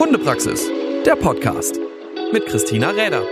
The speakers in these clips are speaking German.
Hundepraxis, der Podcast mit Christina Räder.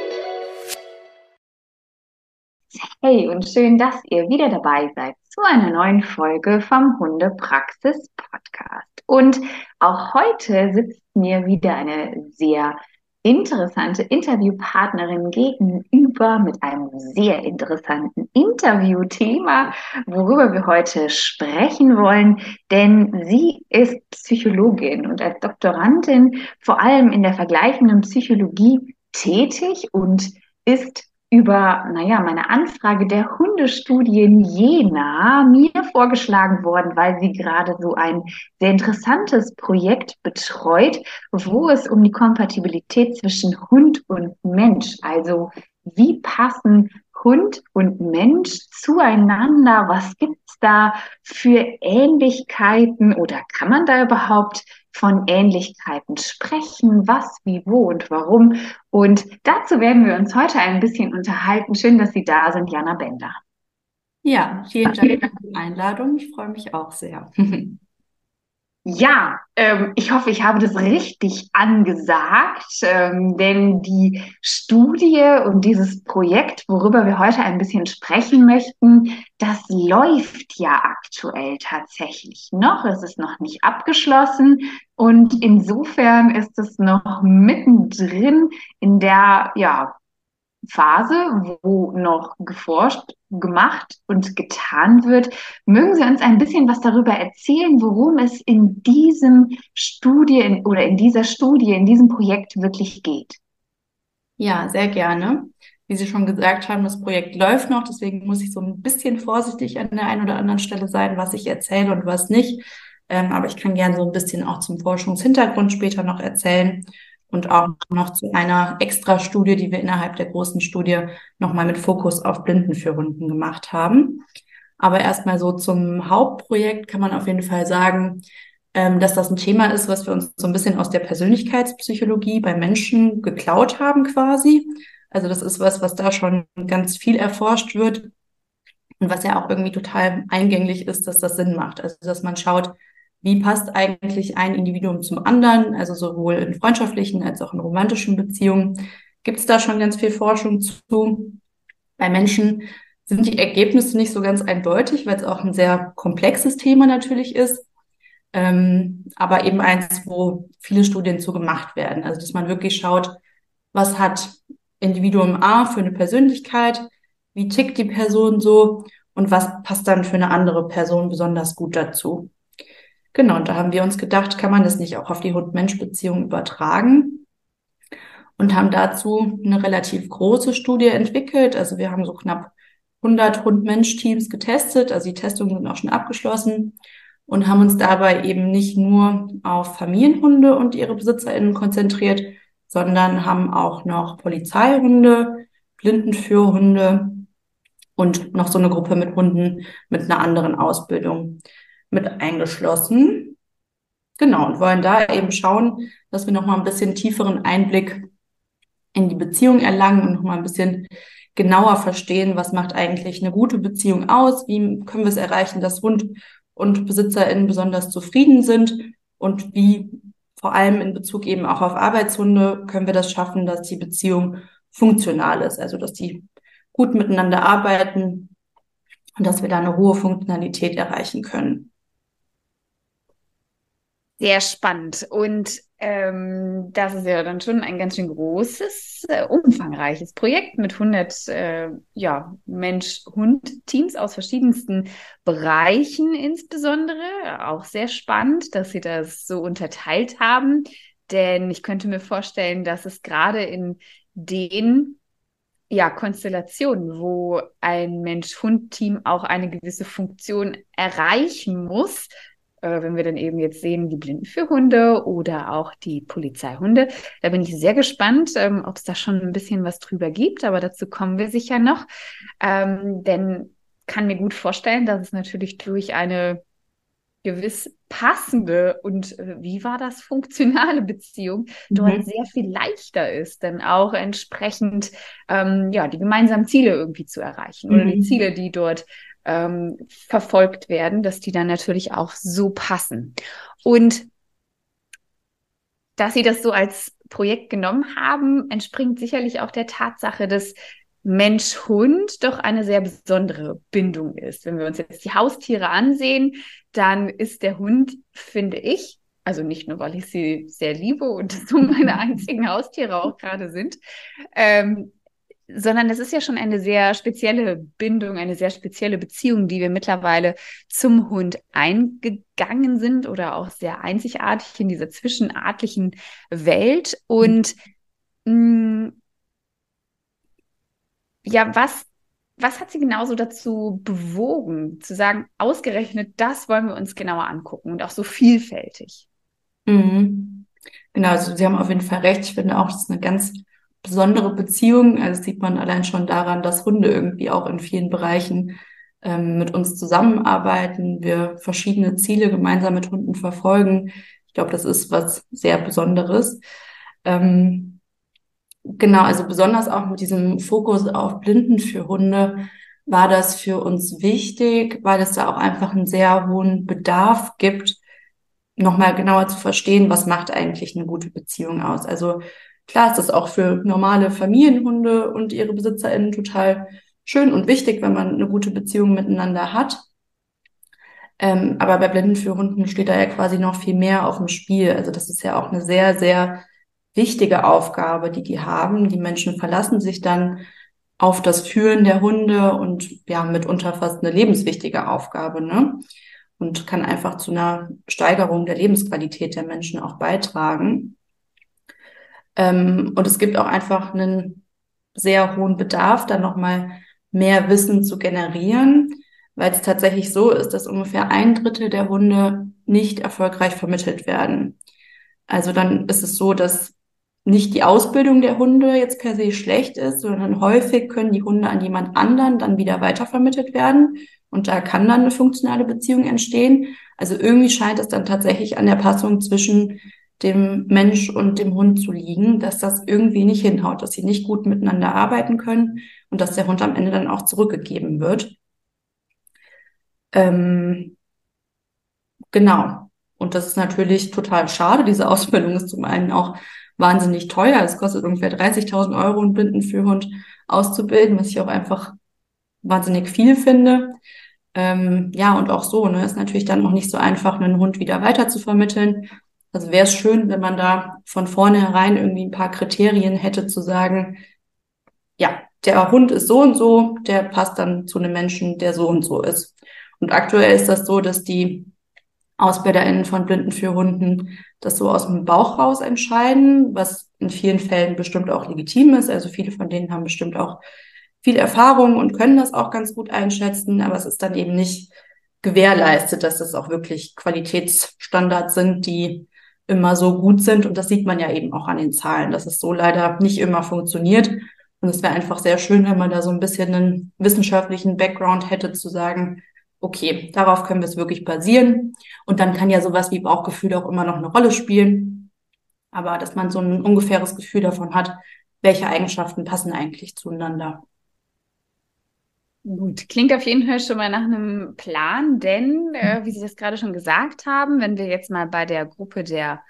Hey und schön, dass ihr wieder dabei seid zu einer neuen Folge vom Hundepraxis Podcast. Und auch heute sitzt mir wieder eine sehr interessante Interviewpartnerin gegenüber mit einem sehr interessanten Interviewthema, worüber wir heute sprechen wollen. Denn sie ist Psychologin und als Doktorandin vor allem in der vergleichenden Psychologie tätig und ist über, naja, meine Anfrage der Hundestudie in Jena mir vorgeschlagen worden, weil sie gerade so ein sehr interessantes Projekt betreut, wo es um die Kompatibilität zwischen Hund und Mensch, also wie passen Hund und Mensch zueinander? Was gibt's da für Ähnlichkeiten oder kann man da überhaupt von Ähnlichkeiten sprechen, was, wie, wo und warum. Und dazu werden wir uns heute ein bisschen unterhalten. Schön, dass Sie da sind, Jana Bender. Ja, vielen Dank für die Einladung. Ich freue mich auch sehr. Ja, ähm, ich hoffe, ich habe das richtig angesagt, ähm, denn die Studie und dieses Projekt, worüber wir heute ein bisschen sprechen möchten, das läuft ja aktuell tatsächlich noch. Es ist noch nicht abgeschlossen und insofern ist es noch mittendrin in der ja, Phase, wo noch geforscht, gemacht und getan wird. Mögen Sie uns ein bisschen was darüber erzählen, worum es in diesem Studie oder in dieser Studie, in diesem Projekt wirklich geht? Ja, sehr gerne. Wie Sie schon gesagt haben, das Projekt läuft noch, deswegen muss ich so ein bisschen vorsichtig an der einen oder anderen Stelle sein, was ich erzähle und was nicht. Ähm, aber ich kann gerne so ein bisschen auch zum Forschungshintergrund später noch erzählen und auch noch zu einer Extra-Studie, die wir innerhalb der großen Studie nochmal mit Fokus auf Blindenführhunden gemacht haben. Aber erstmal so zum Hauptprojekt kann man auf jeden Fall sagen, ähm, dass das ein Thema ist, was wir uns so ein bisschen aus der Persönlichkeitspsychologie bei Menschen geklaut haben quasi. Also das ist was, was da schon ganz viel erforscht wird und was ja auch irgendwie total eingänglich ist, dass das Sinn macht. Also dass man schaut, wie passt eigentlich ein Individuum zum anderen, also sowohl in freundschaftlichen als auch in romantischen Beziehungen. Gibt es da schon ganz viel Forschung zu? Bei Menschen sind die Ergebnisse nicht so ganz eindeutig, weil es auch ein sehr komplexes Thema natürlich ist. Ähm, aber eben eins, wo viele Studien zu gemacht werden. Also dass man wirklich schaut, was hat Individuum A für eine Persönlichkeit, wie tickt die Person so und was passt dann für eine andere Person besonders gut dazu. Genau, und da haben wir uns gedacht, kann man das nicht auch auf die Hund-Mensch-Beziehung übertragen? Und haben dazu eine relativ große Studie entwickelt. Also wir haben so knapp 100 Hund-Mensch-Teams getestet. Also die Testungen sind auch schon abgeschlossen und haben uns dabei eben nicht nur auf Familienhunde und ihre BesitzerInnen konzentriert, sondern haben auch noch Polizeihunde, Blindenführhunde und noch so eine Gruppe mit Hunden mit einer anderen Ausbildung mit eingeschlossen. Genau, und wollen da eben schauen, dass wir nochmal ein bisschen tieferen Einblick in die Beziehung erlangen und nochmal ein bisschen genauer verstehen, was macht eigentlich eine gute Beziehung aus, wie können wir es erreichen, dass Hund und BesitzerInnen besonders zufrieden sind und wie vor allem in Bezug eben auch auf Arbeitshunde können wir das schaffen, dass die Beziehung funktional ist, also dass die gut miteinander arbeiten und dass wir da eine hohe Funktionalität erreichen können. Sehr spannend. Und ähm, das ist ja dann schon ein ganz schön großes, äh, umfangreiches Projekt mit 100 äh, ja, Mensch-Hund-Teams aus verschiedensten Bereichen insbesondere. Auch sehr spannend, dass Sie das so unterteilt haben. Denn ich könnte mir vorstellen, dass es gerade in den ja, Konstellationen, wo ein Mensch-Hund-Team auch eine gewisse Funktion erreichen muss, äh, wenn wir dann eben jetzt sehen, die Blinden für Hunde oder auch die Polizeihunde. Da bin ich sehr gespannt, ähm, ob es da schon ein bisschen was drüber gibt, aber dazu kommen wir sicher noch. Ähm, denn kann mir gut vorstellen, dass es natürlich durch eine gewiss passende und äh, wie war das funktionale Beziehung dort mhm. sehr viel leichter ist, denn auch entsprechend ähm, ja die gemeinsamen Ziele irgendwie zu erreichen mhm. oder die mhm. Ziele, die dort ähm, verfolgt werden, dass die dann natürlich auch so passen. Und dass Sie das so als Projekt genommen haben, entspringt sicherlich auch der Tatsache, dass Mensch-Hund doch eine sehr besondere Bindung ist. Wenn wir uns jetzt die Haustiere ansehen, dann ist der Hund, finde ich, also nicht nur, weil ich sie sehr liebe und so meine einzigen Haustiere auch gerade sind, ähm, sondern es ist ja schon eine sehr spezielle Bindung, eine sehr spezielle Beziehung, die wir mittlerweile zum Hund eingegangen sind oder auch sehr einzigartig in dieser zwischenartlichen Welt. Und mh, mm, ja, was, was hat Sie genauso dazu bewogen, zu sagen, ausgerechnet das wollen wir uns genauer angucken und auch so vielfältig? Mhm. Genau, also Sie haben auf jeden Fall recht. Ich finde auch, das ist eine ganz besondere Beziehung. Also sieht man allein schon daran, dass Hunde irgendwie auch in vielen Bereichen ähm, mit uns zusammenarbeiten, wir verschiedene Ziele gemeinsam mit Hunden verfolgen. Ich glaube, das ist was sehr Besonderes. Ähm, genau, also besonders auch mit diesem Fokus auf Blinden für Hunde war das für uns wichtig, weil es da auch einfach einen sehr hohen Bedarf gibt, nochmal genauer zu verstehen, was macht eigentlich eine gute Beziehung aus. Also Klar ist das auch für normale Familienhunde und ihre BesitzerInnen total schön und wichtig, wenn man eine gute Beziehung miteinander hat. Ähm, aber bei Blinden für Hunden steht da ja quasi noch viel mehr auf dem Spiel. Also das ist ja auch eine sehr, sehr wichtige Aufgabe, die die haben. Die Menschen verlassen sich dann auf das Führen der Hunde und ja, mitunter fast eine lebenswichtige Aufgabe, ne? Und kann einfach zu einer Steigerung der Lebensqualität der Menschen auch beitragen. Ähm, und es gibt auch einfach einen sehr hohen Bedarf, dann nochmal mehr Wissen zu generieren, weil es tatsächlich so ist, dass ungefähr ein Drittel der Hunde nicht erfolgreich vermittelt werden. Also dann ist es so, dass nicht die Ausbildung der Hunde jetzt per se schlecht ist, sondern häufig können die Hunde an jemand anderen dann wieder weitervermittelt werden und da kann dann eine funktionale Beziehung entstehen. Also irgendwie scheint es dann tatsächlich an der Passung zwischen dem Mensch und dem Hund zu liegen, dass das irgendwie nicht hinhaut, dass sie nicht gut miteinander arbeiten können und dass der Hund am Ende dann auch zurückgegeben wird. Ähm, genau. Und das ist natürlich total schade. Diese Ausbildung ist zum einen auch wahnsinnig teuer. Es kostet ungefähr 30.000 Euro, einen Blindenführhund auszubilden, was ich auch einfach wahnsinnig viel finde. Ähm, ja, und auch so, ne, ist natürlich dann auch nicht so einfach, einen Hund wieder weiter zu vermitteln. Also wäre es schön, wenn man da von vornherein irgendwie ein paar Kriterien hätte zu sagen, ja, der Hund ist so und so, der passt dann zu einem Menschen, der so und so ist. Und aktuell ist das so, dass die AusbilderInnen von Blinden für Hunden das so aus dem Bauch raus entscheiden, was in vielen Fällen bestimmt auch legitim ist. Also viele von denen haben bestimmt auch viel Erfahrung und können das auch ganz gut einschätzen, aber es ist dann eben nicht gewährleistet, dass das auch wirklich Qualitätsstandards sind, die immer so gut sind. Und das sieht man ja eben auch an den Zahlen, dass es so leider nicht immer funktioniert. Und es wäre einfach sehr schön, wenn man da so ein bisschen einen wissenschaftlichen Background hätte, zu sagen, okay, darauf können wir es wirklich basieren. Und dann kann ja sowas wie Bauchgefühl auch immer noch eine Rolle spielen. Aber dass man so ein ungefähres Gefühl davon hat, welche Eigenschaften passen eigentlich zueinander. Gut, klingt auf jeden Fall schon mal nach einem Plan, denn, äh, wie Sie das gerade schon gesagt haben, wenn wir jetzt mal bei der Gruppe der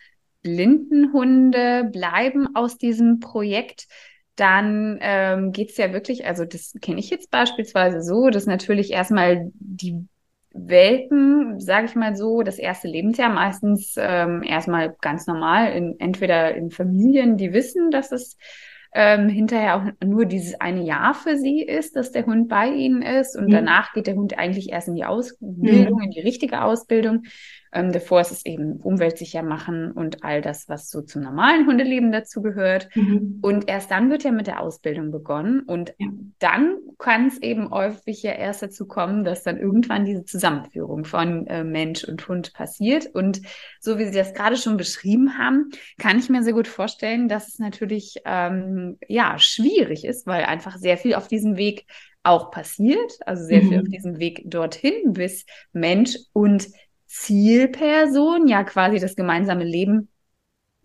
Blindenhunde bleiben aus diesem Projekt, dann ähm, geht es ja wirklich, also das kenne ich jetzt beispielsweise so, dass natürlich erstmal die Welpen, sage ich mal so, das erste Lebensjahr meistens ähm, erstmal ganz normal, in, entweder in Familien, die wissen, dass es ähm, hinterher auch nur dieses eine Jahr für sie ist, dass der Hund bei ihnen ist und mhm. danach geht der Hund eigentlich erst in die Ausbildung, mhm. in die richtige Ausbildung. Ähm, davor ist es eben umweltsicher machen und all das, was so zum normalen Hundeleben dazugehört. Mhm. Und erst dann wird ja mit der Ausbildung begonnen. Und ja. dann kann es eben häufig ja erst dazu kommen, dass dann irgendwann diese Zusammenführung von äh, Mensch und Hund passiert. Und so wie Sie das gerade schon beschrieben haben, kann ich mir sehr gut vorstellen, dass es natürlich ähm, ja schwierig ist, weil einfach sehr viel auf diesem Weg auch passiert, also sehr mhm. viel auf diesem Weg dorthin, bis Mensch und Zielperson, ja quasi das gemeinsame Leben,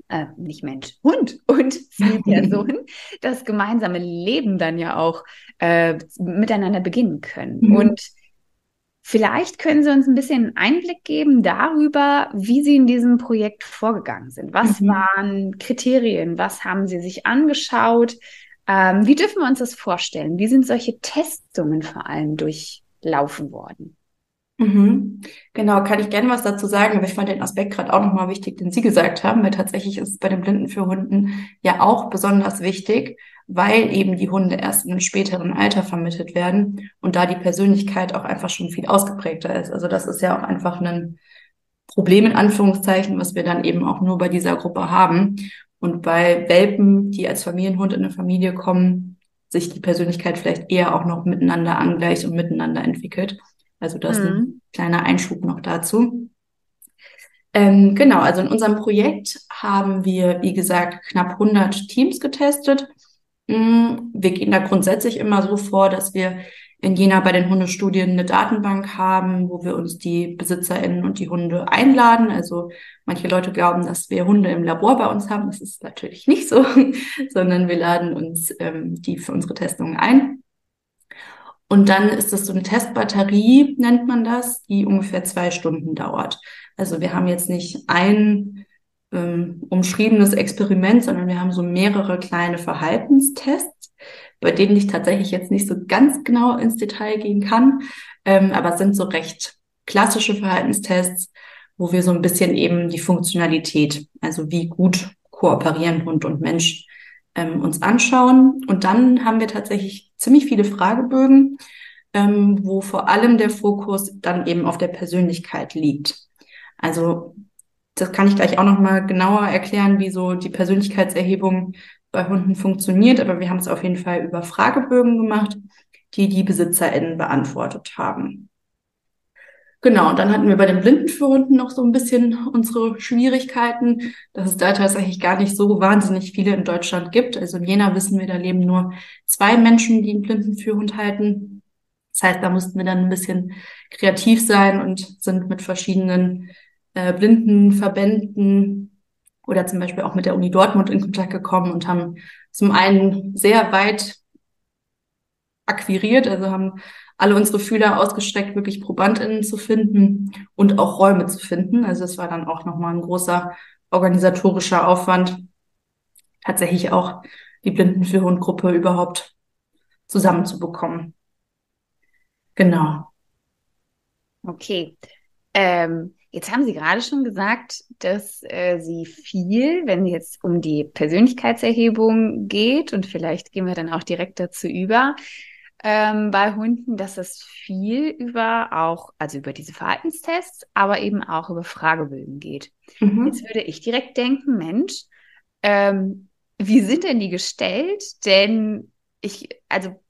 äh, nicht Mensch, Hund und Zielperson, das gemeinsame Leben dann ja auch äh, miteinander beginnen können. Mhm. Und Vielleicht können Sie uns ein bisschen einen Einblick geben darüber, wie Sie in diesem Projekt vorgegangen sind. Was mhm. waren Kriterien? Was haben Sie sich angeschaut? Ähm, wie dürfen wir uns das vorstellen? Wie sind solche Testungen vor allem durchlaufen worden? Mhm. Genau, kann ich gerne was dazu sagen, aber ich fand den Aspekt gerade auch nochmal wichtig, den Sie gesagt haben, weil tatsächlich ist es bei den Blinden für Hunden ja auch besonders wichtig, weil eben die Hunde erst in einem späteren Alter vermittelt werden und da die Persönlichkeit auch einfach schon viel ausgeprägter ist. Also das ist ja auch einfach ein Problem in Anführungszeichen, was wir dann eben auch nur bei dieser Gruppe haben. Und bei Welpen, die als Familienhund in eine Familie kommen, sich die Persönlichkeit vielleicht eher auch noch miteinander angleicht und miteinander entwickelt. Also das mhm. ist ein kleiner Einschub noch dazu. Ähm, genau, also in unserem Projekt haben wir, wie gesagt, knapp 100 Teams getestet. Mm, wir gehen da grundsätzlich immer so vor, dass wir in Jena bei den Hundestudien eine Datenbank haben, wo wir uns die BesitzerInnen und die Hunde einladen. Also manche Leute glauben, dass wir Hunde im Labor bei uns haben. Das ist natürlich nicht so, sondern wir laden uns ähm, die für unsere Testungen ein. Und dann ist das so eine Testbatterie, nennt man das, die ungefähr zwei Stunden dauert. Also wir haben jetzt nicht ein ähm, umschriebenes Experiment, sondern wir haben so mehrere kleine Verhaltenstests, bei denen ich tatsächlich jetzt nicht so ganz genau ins Detail gehen kann, ähm, aber es sind so recht klassische Verhaltenstests, wo wir so ein bisschen eben die Funktionalität, also wie gut kooperieren Hund und Mensch, ähm, uns anschauen. Und dann haben wir tatsächlich ziemlich viele Fragebögen, ähm, wo vor allem der Fokus dann eben auf der Persönlichkeit liegt. Also das kann ich gleich auch noch mal genauer erklären, wie so die Persönlichkeitserhebung bei Hunden funktioniert. Aber wir haben es auf jeden Fall über Fragebögen gemacht, die die BesitzerInnen beantwortet haben. Genau, und dann hatten wir bei den Blindenführhunden noch so ein bisschen unsere Schwierigkeiten, dass es da tatsächlich gar nicht so wahnsinnig viele in Deutschland gibt. Also in Jena wissen wir, da leben nur zwei Menschen, die einen Blindenführhund halten. Das heißt, da mussten wir dann ein bisschen kreativ sein und sind mit verschiedenen äh, Blindenverbänden oder zum Beispiel auch mit der Uni Dortmund in Kontakt gekommen und haben zum einen sehr weit akquiriert, also haben alle unsere Fühler ausgestreckt, wirklich ProbandInnen zu finden und auch Räume zu finden. Also es war dann auch nochmal ein großer organisatorischer Aufwand, tatsächlich auch die Blindenführhundgruppe überhaupt zusammenzubekommen. Genau. Okay. Ähm, jetzt haben Sie gerade schon gesagt, dass äh, Sie viel, wenn es jetzt um die Persönlichkeitserhebung geht, und vielleicht gehen wir dann auch direkt dazu über, ähm, bei Hunden, dass es viel über auch, also über diese Verhaltenstests, aber eben auch über Fragebögen geht. Mhm. Jetzt würde ich direkt denken, Mensch, ähm, wie sind denn die gestellt? Denn ich, also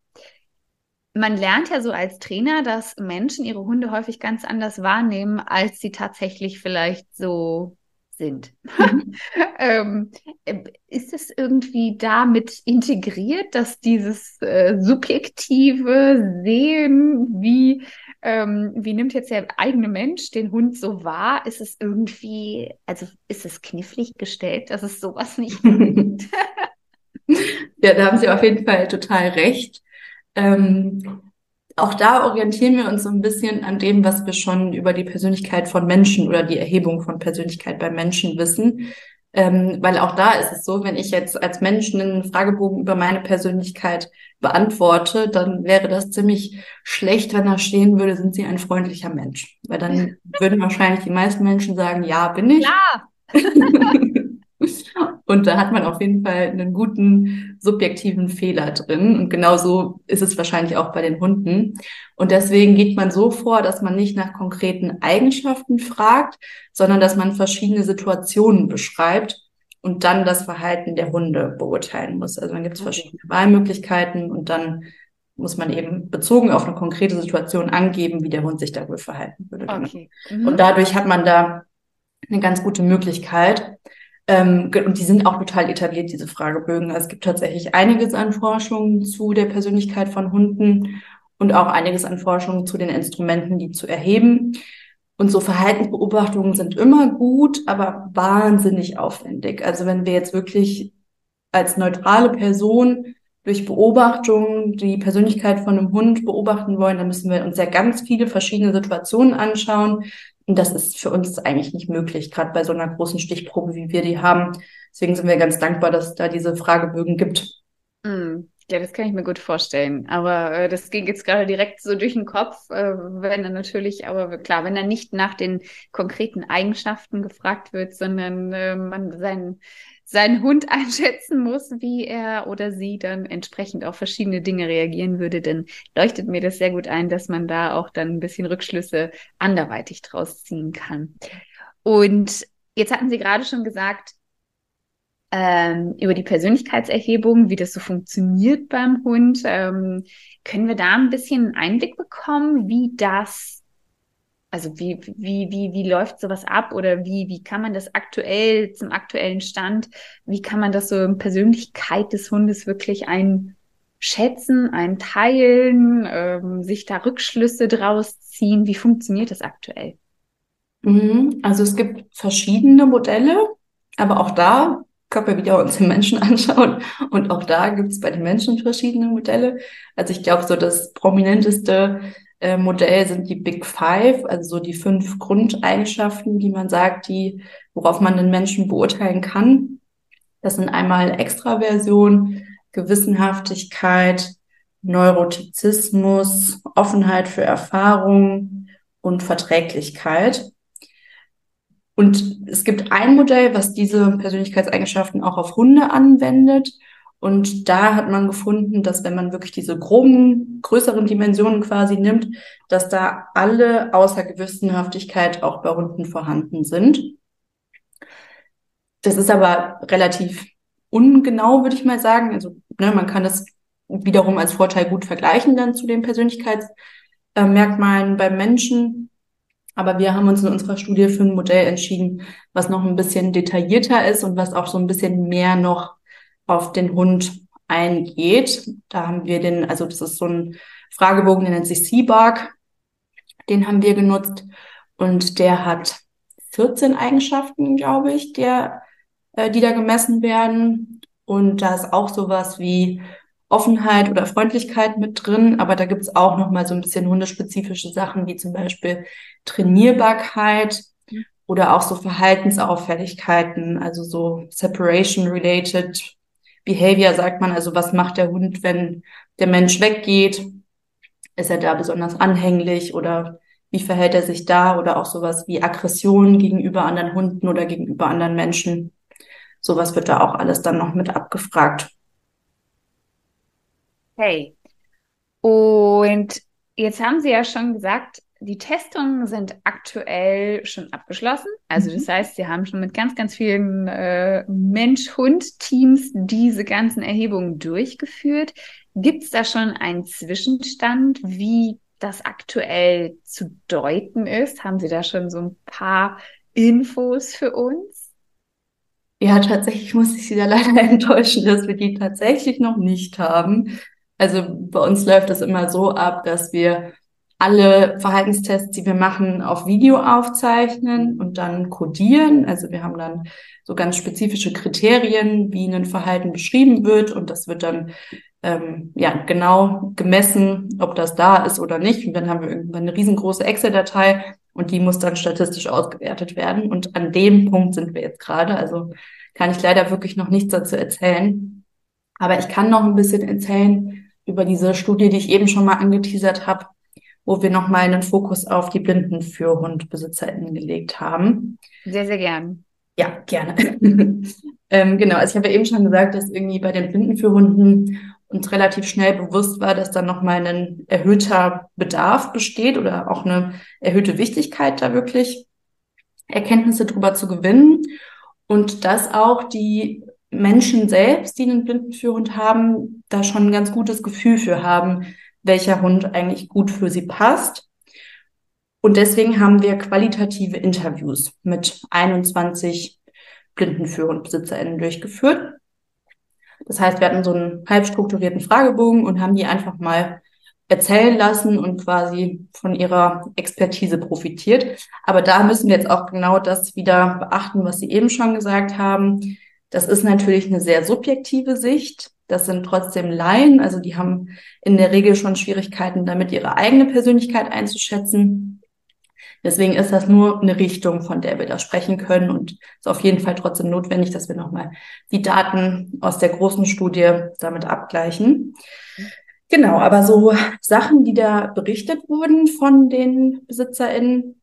man lernt ja so als Trainer, dass Menschen ihre Hunde häufig ganz anders wahrnehmen, als sie tatsächlich vielleicht so sind. Mhm. ähm, äh, ist es irgendwie damit integriert, dass dieses äh, subjektive Sehen, wie, ähm, wie nimmt jetzt der eigene Mensch den Hund so wahr, ist es irgendwie, also ist es knifflig gestellt, dass es sowas nicht gibt? ja, da haben Sie auf jeden Fall total recht. Ähm, auch da orientieren wir uns so ein bisschen an dem, was wir schon über die Persönlichkeit von Menschen oder die Erhebung von Persönlichkeit bei Menschen wissen. Ähm, weil auch da ist es so, wenn ich jetzt als Mensch einen Fragebogen über meine Persönlichkeit beantworte, dann wäre das ziemlich schlecht, wenn da stehen würde, sind Sie ein freundlicher Mensch? Weil dann würden wahrscheinlich die meisten Menschen sagen, ja, bin ich. Ja. Und da hat man auf jeden Fall einen guten subjektiven Fehler drin. Und genauso ist es wahrscheinlich auch bei den Hunden. Und deswegen geht man so vor, dass man nicht nach konkreten Eigenschaften fragt, sondern dass man verschiedene Situationen beschreibt und dann das Verhalten der Hunde beurteilen muss. Also dann gibt es verschiedene Wahlmöglichkeiten und dann muss man eben bezogen auf eine konkrete Situation angeben, wie der Hund sich da wohl verhalten würde. Okay. Mhm. Und dadurch hat man da eine ganz gute Möglichkeit. Ähm, und die sind auch total etabliert, diese Fragebögen. Also es gibt tatsächlich einiges an Forschung zu der Persönlichkeit von Hunden und auch einiges an Forschung zu den Instrumenten, die zu erheben. Und so Verhaltensbeobachtungen sind immer gut, aber wahnsinnig aufwendig. Also wenn wir jetzt wirklich als neutrale Person durch Beobachtung die Persönlichkeit von einem Hund beobachten wollen, dann müssen wir uns ja ganz viele verschiedene Situationen anschauen. Und das ist für uns eigentlich nicht möglich, gerade bei so einer großen Stichprobe, wie wir die haben. Deswegen sind wir ganz dankbar, dass es da diese Fragebögen gibt. Mm, ja, das kann ich mir gut vorstellen. Aber äh, das ging jetzt gerade direkt so durch den Kopf, äh, wenn dann natürlich, aber klar, wenn dann nicht nach den konkreten Eigenschaften gefragt wird, sondern äh, man seinen seinen Hund einschätzen muss, wie er oder sie dann entsprechend auf verschiedene Dinge reagieren würde, dann leuchtet mir das sehr gut ein, dass man da auch dann ein bisschen Rückschlüsse anderweitig draus ziehen kann. Und jetzt hatten Sie gerade schon gesagt, ähm, über die Persönlichkeitserhebung, wie das so funktioniert beim Hund. Ähm, können wir da ein bisschen Einblick bekommen, wie das also wie, wie, wie, wie läuft sowas ab oder wie, wie kann man das aktuell zum aktuellen Stand, wie kann man das so in Persönlichkeit des Hundes wirklich einschätzen, einteilen, ähm, sich da Rückschlüsse draus ziehen? Wie funktioniert das aktuell? Mhm. Also es gibt verschiedene Modelle, aber auch da können wir wieder uns den Menschen anschauen. Und auch da gibt es bei den Menschen verschiedene Modelle. Also ich glaube, so das prominenteste äh, Modell sind die Big Five, also so die fünf Grundeigenschaften, die man sagt, die, worauf man den Menschen beurteilen kann. Das sind einmal Extraversion, Gewissenhaftigkeit, Neurotizismus, Offenheit für Erfahrung und Verträglichkeit. Und es gibt ein Modell, was diese Persönlichkeitseigenschaften auch auf Hunde anwendet. Und da hat man gefunden, dass wenn man wirklich diese groben, größeren Dimensionen quasi nimmt, dass da alle außer Gewissenhaftigkeit auch bei Hunden vorhanden sind. Das ist aber relativ ungenau, würde ich mal sagen. Also ne, man kann das wiederum als Vorteil gut vergleichen dann zu den Persönlichkeitsmerkmalen beim Menschen. Aber wir haben uns in unserer Studie für ein Modell entschieden, was noch ein bisschen detaillierter ist und was auch so ein bisschen mehr noch auf den Hund eingeht. Da haben wir den, also das ist so ein Fragebogen, der nennt sich Seabark. Den haben wir genutzt und der hat 14 Eigenschaften, glaube ich, der, äh, die da gemessen werden. Und da ist auch sowas wie Offenheit oder Freundlichkeit mit drin, aber da gibt es auch noch mal so ein bisschen hundespezifische Sachen, wie zum Beispiel Trainierbarkeit oder auch so Verhaltensauffälligkeiten, also so Separation-related Behavior sagt man, also was macht der Hund, wenn der Mensch weggeht? Ist er da besonders anhänglich oder wie verhält er sich da? Oder auch sowas wie Aggression gegenüber anderen Hunden oder gegenüber anderen Menschen. Sowas wird da auch alles dann noch mit abgefragt. Hey. Und jetzt haben Sie ja schon gesagt, die Testungen sind aktuell schon abgeschlossen. Also das mhm. heißt, Sie haben schon mit ganz, ganz vielen äh, Mensch-Hund-Teams diese ganzen Erhebungen durchgeführt. Gibt es da schon einen Zwischenstand, wie das aktuell zu deuten ist? Haben Sie da schon so ein paar Infos für uns? Ja, tatsächlich muss ich Sie da leider enttäuschen, dass wir die tatsächlich noch nicht haben. Also bei uns läuft das immer so ab, dass wir alle Verhaltenstests, die wir machen, auf Video aufzeichnen und dann codieren. Also wir haben dann so ganz spezifische Kriterien, wie ein Verhalten beschrieben wird und das wird dann ähm, ja genau gemessen, ob das da ist oder nicht. Und dann haben wir irgendwann eine riesengroße Excel-Datei und die muss dann statistisch ausgewertet werden. Und an dem Punkt sind wir jetzt gerade. Also kann ich leider wirklich noch nichts dazu erzählen. Aber ich kann noch ein bisschen erzählen über diese Studie, die ich eben schon mal angeteasert habe, wo wir nochmal einen Fokus auf die BlindenführhundbesitzerInnen gelegt haben. Sehr, sehr gern. Ja, gerne. ähm, genau, also ich habe ja eben schon gesagt, dass irgendwie bei den Blindenführhunden uns relativ schnell bewusst war, dass da nochmal ein erhöhter Bedarf besteht oder auch eine erhöhte Wichtigkeit da wirklich Erkenntnisse drüber zu gewinnen und dass auch die Menschen selbst, die einen Blindenführhund haben, da schon ein ganz gutes Gefühl für haben, welcher Hund eigentlich gut für sie passt. Und deswegen haben wir qualitative Interviews mit 21 Blindenführer und BesitzerInnen durchgeführt. Das heißt, wir hatten so einen halb strukturierten Fragebogen und haben die einfach mal erzählen lassen und quasi von ihrer Expertise profitiert. Aber da müssen wir jetzt auch genau das wieder beachten, was Sie eben schon gesagt haben. Das ist natürlich eine sehr subjektive Sicht Das sind trotzdem Laien, also die haben in der Regel schon Schwierigkeiten damit, ihre eigene Persönlichkeit einzuschätzen. Deswegen ist das nur eine Richtung, von der wir da sprechen können und ist auf jeden Fall trotzdem notwendig, dass wir nochmal die Daten aus der großen Studie damit abgleichen. Genau, aber so Sachen, die da berichtet wurden von den BesitzerInnen,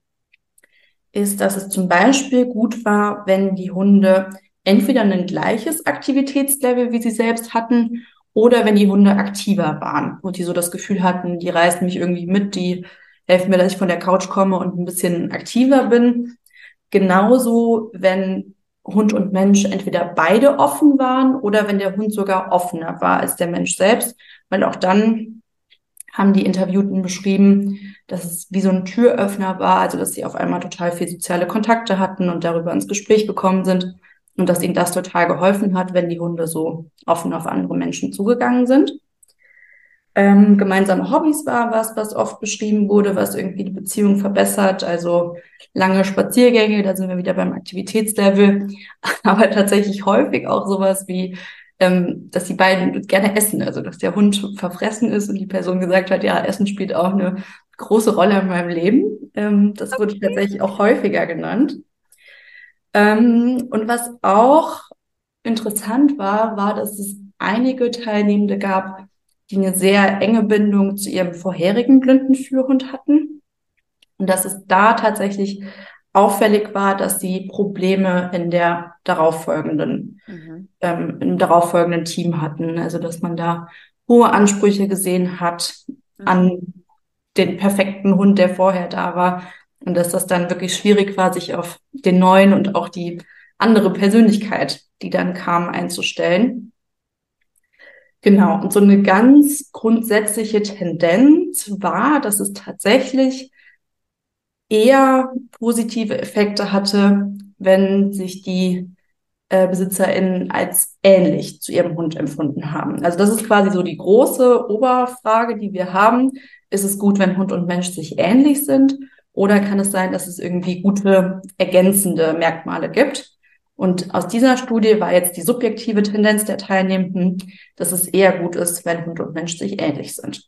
ist, dass es zum Beispiel gut war, wenn die Hunde entweder ein gleiches Aktivitätslevel wie sie selbst hatten oder wenn die Hunde aktiver waren und die so das Gefühl hatten, die reißen mich irgendwie mit, die helfen mir, dass ich von der Couch komme und ein bisschen aktiver bin. Genauso, wenn Hund und Mensch entweder beide offen waren oder wenn der Hund sogar offener war als der Mensch selbst, weil auch dann haben die Interviewten beschrieben, dass es wie so ein Türöffner war, also dass sie auf einmal total viel soziale Kontakte hatten und darüber ins Gespräch gekommen sind und dass ihnen das total geholfen hat, wenn die Hunde so offen auf andere Menschen zugegangen sind. Ähm, gemeinsame Hobbys war was, was oft beschrieben wurde, was irgendwie die Beziehung verbessert. Also lange Spaziergänge, da sind wir wieder beim Aktivitätslevel, aber tatsächlich häufig auch sowas wie, ähm, dass die beiden gerne essen, also dass der Hund verfressen ist und die Person gesagt hat, ja, Essen spielt auch eine große Rolle in meinem Leben. Ähm, das okay. wurde tatsächlich auch häufiger genannt. Ähm, und was auch interessant war, war, dass es einige Teilnehmende gab, die eine sehr enge Bindung zu ihrem vorherigen blinden Führhund hatten. Und dass es da tatsächlich auffällig war, dass sie Probleme in der darauffolgenden, mhm. ähm, im darauffolgenden Team hatten. Also dass man da hohe Ansprüche gesehen hat mhm. an den perfekten Hund, der vorher da war. Und dass das dann wirklich schwierig war, sich auf den neuen und auch die andere Persönlichkeit, die dann kam, einzustellen. Genau, und so eine ganz grundsätzliche Tendenz war, dass es tatsächlich eher positive Effekte hatte, wenn sich die äh, BesitzerInnen als ähnlich zu ihrem Hund empfunden haben. Also das ist quasi so die große Oberfrage, die wir haben. Ist es gut, wenn Hund und Mensch sich ähnlich sind? Oder kann es sein, dass es irgendwie gute ergänzende Merkmale gibt? Und aus dieser Studie war jetzt die subjektive Tendenz der Teilnehmenden, dass es eher gut ist, wenn Hund und Mensch sich ähnlich sind.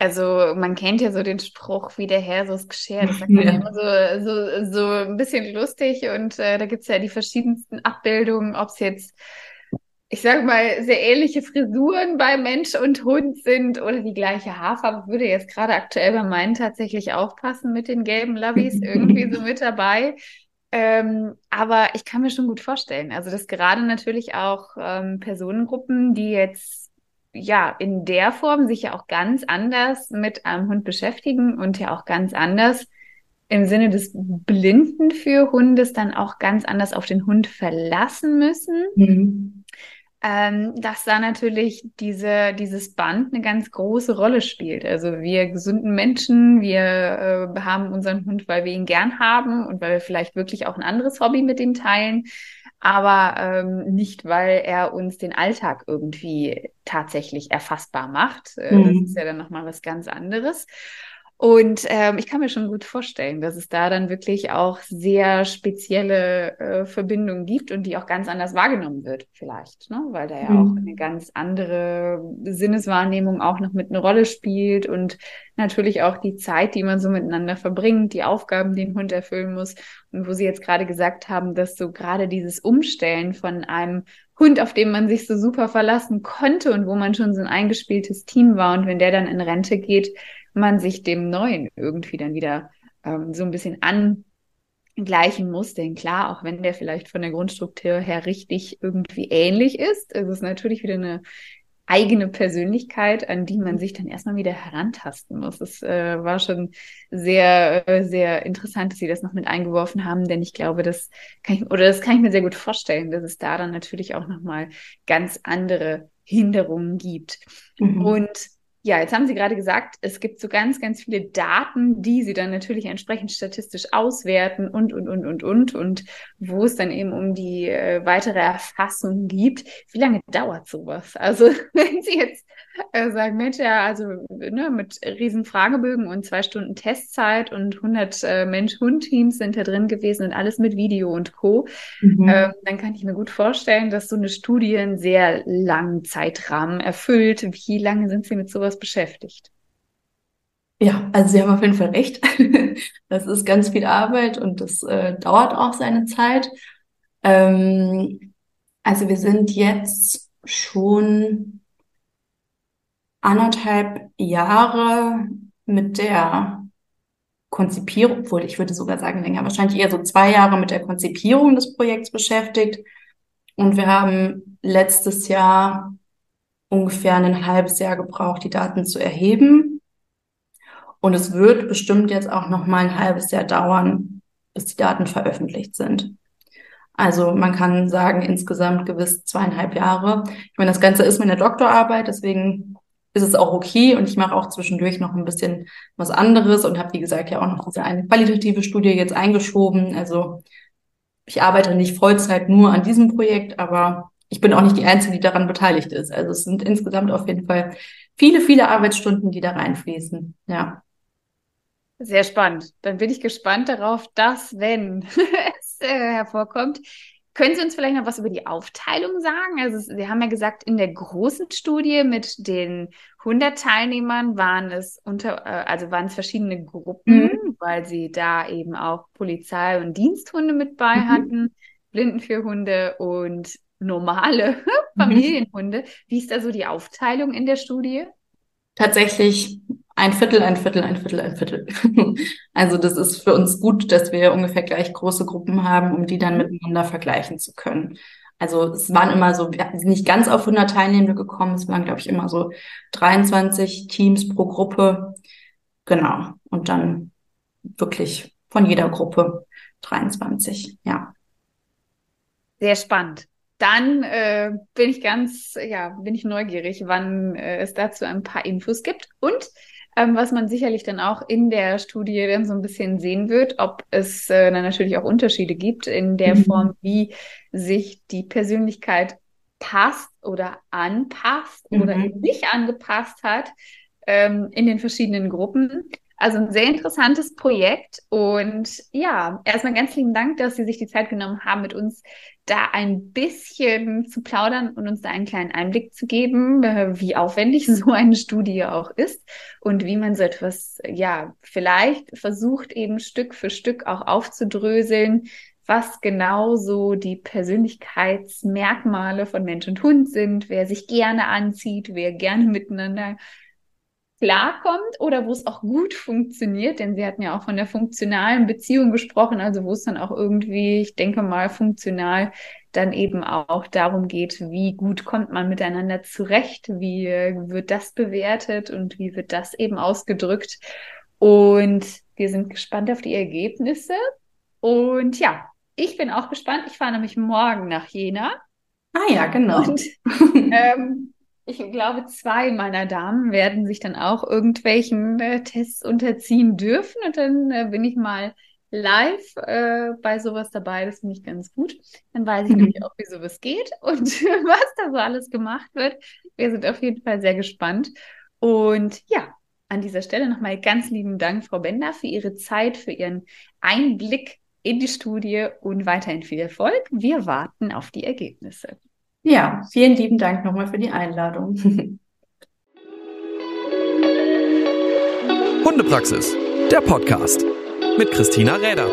Also man kennt ja so den Spruch, wie der Herr so ist geschert. Das sagt man ja. immer so, so, so ein bisschen lustig und äh, da gibt's ja die verschiedensten Abbildungen, ob es jetzt, ich sage mal, sehr ähnliche Frisuren bei Mensch und Hund sind oder die gleiche Haarfarbe. Würde jetzt gerade aktuell bei meinen tatsächlich aufpassen mit den gelben Lobbys irgendwie so mit dabei. Ähm, aber ich kann mir schon gut vorstellen, also dass gerade natürlich auch ähm, Personengruppen, die jetzt ja in der Form sich ja auch ganz anders mit einem Hund beschäftigen und ja auch ganz anders im Sinne des Blinden für Hundes dann auch ganz anders auf den Hund verlassen müssen. Mhm ähm, dass da natürlich diese, dieses Band eine ganz große Rolle spielt. Also wir gesunden Menschen, wir äh, haben unseren Hund, weil wir ihn gern haben und weil wir vielleicht wirklich auch ein anderes Hobby mit ihm teilen, aber ähm, nicht, weil er uns den Alltag irgendwie tatsächlich erfassbar macht. Äh, mhm. Das ist ja dann nochmal was ganz anderes. Und ähm, ich kann mir schon gut vorstellen, dass es da dann wirklich auch sehr spezielle äh, Verbindungen gibt und die auch ganz anders wahrgenommen wird, vielleicht, ne? weil da ja mhm. auch eine ganz andere Sinneswahrnehmung auch noch mit eine Rolle spielt und natürlich auch die Zeit, die man so miteinander verbringt, die Aufgaben, die ein Hund erfüllen muss. Und wo Sie jetzt gerade gesagt haben, dass so gerade dieses Umstellen von einem Hund, auf den man sich so super verlassen konnte und wo man schon so ein eingespieltes Team war und wenn der dann in Rente geht, man sich dem Neuen irgendwie dann wieder ähm, so ein bisschen angleichen muss. Denn klar, auch wenn der vielleicht von der Grundstruktur her richtig irgendwie ähnlich ist, ist es natürlich wieder eine eigene Persönlichkeit, an die man sich dann erstmal wieder herantasten muss. Es äh, war schon sehr, äh, sehr interessant, dass Sie das noch mit eingeworfen haben, denn ich glaube, das kann ich, oder das kann ich mir sehr gut vorstellen, dass es da dann natürlich auch nochmal ganz andere Hinderungen gibt. Mhm. Und ja, jetzt haben Sie gerade gesagt, es gibt so ganz, ganz viele Daten, die Sie dann natürlich entsprechend statistisch auswerten und, und, und, und, und, und wo es dann eben um die äh, weitere Erfassung gibt. Wie lange dauert sowas? Also, wenn Sie jetzt äh, sagen, Mensch, ja, also ne, mit riesen Fragebögen und zwei Stunden Testzeit und 100 äh, Mensch-Hund-Teams sind da drin gewesen und alles mit Video und Co., mhm. ähm, dann kann ich mir gut vorstellen, dass so eine Studie einen sehr langen Zeitrahmen erfüllt. Wie lange sind Sie mit sowas beschäftigt. Ja, also Sie haben auf jeden Fall recht. Das ist ganz viel Arbeit und das äh, dauert auch seine Zeit. Ähm, also wir sind jetzt schon anderthalb Jahre mit der Konzipierung, obwohl ich würde sogar sagen länger, wahrscheinlich eher so zwei Jahre mit der Konzipierung des Projekts beschäftigt. Und wir haben letztes Jahr ungefähr ein halbes Jahr gebraucht, die Daten zu erheben. Und es wird bestimmt jetzt auch noch mal ein halbes Jahr dauern, bis die Daten veröffentlicht sind. Also man kann sagen, insgesamt gewiss zweieinhalb Jahre. Ich meine, das Ganze ist meine Doktorarbeit, deswegen ist es auch okay und ich mache auch zwischendurch noch ein bisschen was anderes und habe, wie gesagt, ja auch noch diese eine qualitative Studie jetzt eingeschoben. Also ich arbeite nicht Vollzeit nur an diesem Projekt, aber ich bin auch nicht die Einzige, die daran beteiligt ist. Also es sind insgesamt auf jeden Fall viele, viele Arbeitsstunden, die da reinfließen. Ja. Sehr spannend. Dann bin ich gespannt darauf, dass, wenn es äh, hervorkommt, können Sie uns vielleicht noch was über die Aufteilung sagen? Also Sie haben ja gesagt, in der großen Studie mit den 100 Teilnehmern waren es unter, äh, also waren es verschiedene Gruppen, mhm. weil Sie da eben auch Polizei und Diensthunde mit bei mhm. hatten, Blindenführhunde und normale. Familienhunde. Wie ist da so die Aufteilung in der Studie? Tatsächlich ein Viertel, ein Viertel, ein Viertel, ein Viertel. also das ist für uns gut, dass wir ungefähr gleich große Gruppen haben, um die dann mhm. miteinander vergleichen zu können. Also es waren immer so, wir sind nicht ganz auf 100 Teilnehmende gekommen, es waren, glaube ich, immer so 23 Teams pro Gruppe. Genau. Und dann wirklich von jeder Gruppe 23, ja. Sehr spannend dann äh, bin ich ganz, ja, bin ich neugierig, wann äh, es dazu ein paar Infos gibt und ähm, was man sicherlich dann auch in der Studie dann so ein bisschen sehen wird, ob es äh, dann natürlich auch Unterschiede gibt in der mhm. Form, wie sich die Persönlichkeit passt oder anpasst mhm. oder eben nicht angepasst hat ähm, in den verschiedenen Gruppen. Also ein sehr interessantes Projekt und ja, erstmal ganz lieben Dank, dass Sie sich die Zeit genommen haben, mit uns da ein bisschen zu plaudern und uns da einen kleinen Einblick zu geben, äh, wie aufwendig so eine Studie auch ist und wie man so etwas, ja, vielleicht versucht eben Stück für Stück auch aufzudröseln, was genau so die Persönlichkeitsmerkmale von Mensch und Hund sind, wer sich gerne anzieht, wer gerne miteinander klarkommt oder wo es auch gut funktioniert, denn Sie hatten ja auch von der funktionalen Beziehung gesprochen, also wo es dann auch irgendwie, ich denke mal, funktional dann eben auch darum geht, wie gut kommt man miteinander zurecht, wie wird das bewertet und wie wird das eben ausgedrückt. Und wir sind gespannt auf die Ergebnisse. Und ja, ich bin auch gespannt. Ich fahre nämlich morgen nach Jena. Ah ja, genau. Und ähm, ich glaube, zwei meiner Damen werden sich dann auch irgendwelchen äh, Tests unterziehen dürfen. Und dann äh, bin ich mal live äh, bei sowas dabei. Das finde ich ganz gut. Dann weiß ich mhm. nämlich auch, wie sowas geht und was da so alles gemacht wird. Wir sind auf jeden Fall sehr gespannt. Und ja, an dieser Stelle nochmal ganz lieben Dank, Frau Bender, für Ihre Zeit, für Ihren Einblick in die Studie und weiterhin viel Erfolg. Wir warten auf die Ergebnisse. Ja, vielen lieben Dank nochmal für die Einladung. Hundepraxis, der Podcast mit Christina Räder.